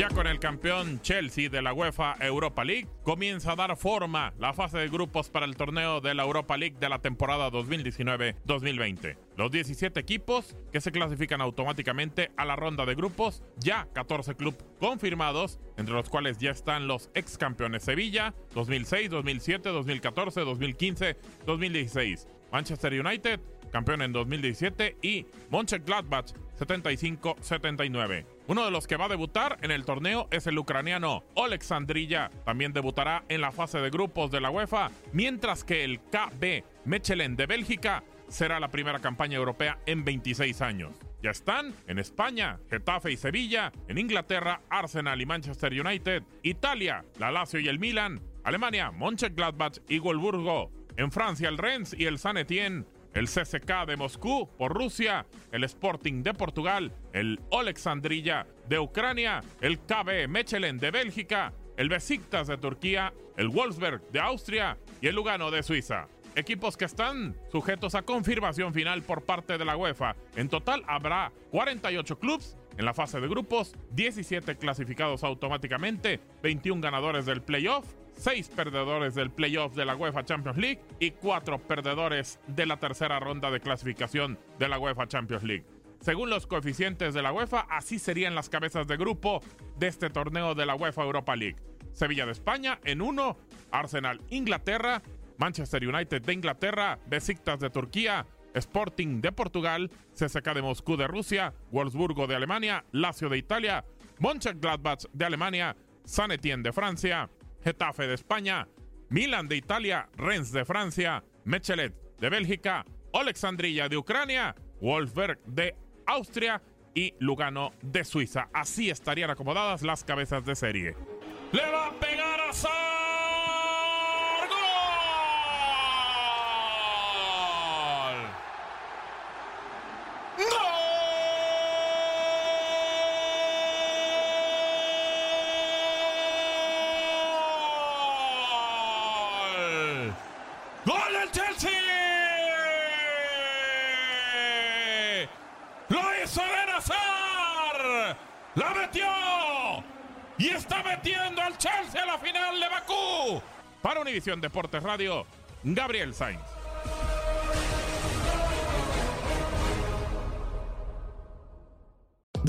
Ya con el campeón Chelsea de la UEFA Europa League, comienza a dar forma la fase de grupos para el torneo de la Europa League de la temporada 2019-2020. Los 17 equipos que se clasifican automáticamente a la ronda de grupos, ya 14 clubes confirmados, entre los cuales ya están los ex campeones Sevilla, 2006, 2007, 2014, 2015, 2016, Manchester United, campeón en 2017, y Mönchengladbach 75-79. Uno de los que va a debutar en el torneo es el ucraniano Oleksandrilla. También debutará en la fase de grupos de la UEFA, mientras que el KB Mechelen de Bélgica será la primera campaña europea en 26 años. Ya están en España, Getafe y Sevilla, en Inglaterra, Arsenal y Manchester United, Italia, la Lazio y el Milan, Alemania, Mönchengladbach y Wolfsburgo, en Francia el Rennes y el Saint Etienne, el CSK de Moscú por Rusia, el Sporting de Portugal, el Oleksandrilla de Ucrania, el KB Mechelen de Bélgica, el Besiktas de Turquía, el Wolfsberg de Austria y el Lugano de Suiza. Equipos que están sujetos a confirmación final por parte de la UEFA. En total habrá 48 clubes en la fase de grupos, 17 clasificados automáticamente, 21 ganadores del playoff, 6 perdedores del playoff de la UEFA Champions League y 4 perdedores de la tercera ronda de clasificación de la UEFA Champions League. Según los coeficientes de la UEFA, así serían las cabezas de grupo de este torneo de la UEFA Europa League. Sevilla de España en 1, Arsenal Inglaterra, Manchester United de Inglaterra, Besiktas de Turquía, Sporting de Portugal, CSK de Moscú de Rusia, Wolfsburgo de Alemania, Lazio de Italia, Mönchengladbach de Alemania, San Etienne de Francia, Getafe de España, Milan de Italia, Rennes de Francia, Mechelet de Bélgica, Alexandrilla de Ucrania, Wolfsberg de Austria y Lugano de Suiza. Así estarían acomodadas las cabezas de serie. ¡Le va a pegar a Sar! ¡La metió! Y está metiendo al Chelsea a la final de Bakú. Para Univisión Deportes Radio, Gabriel Sainz.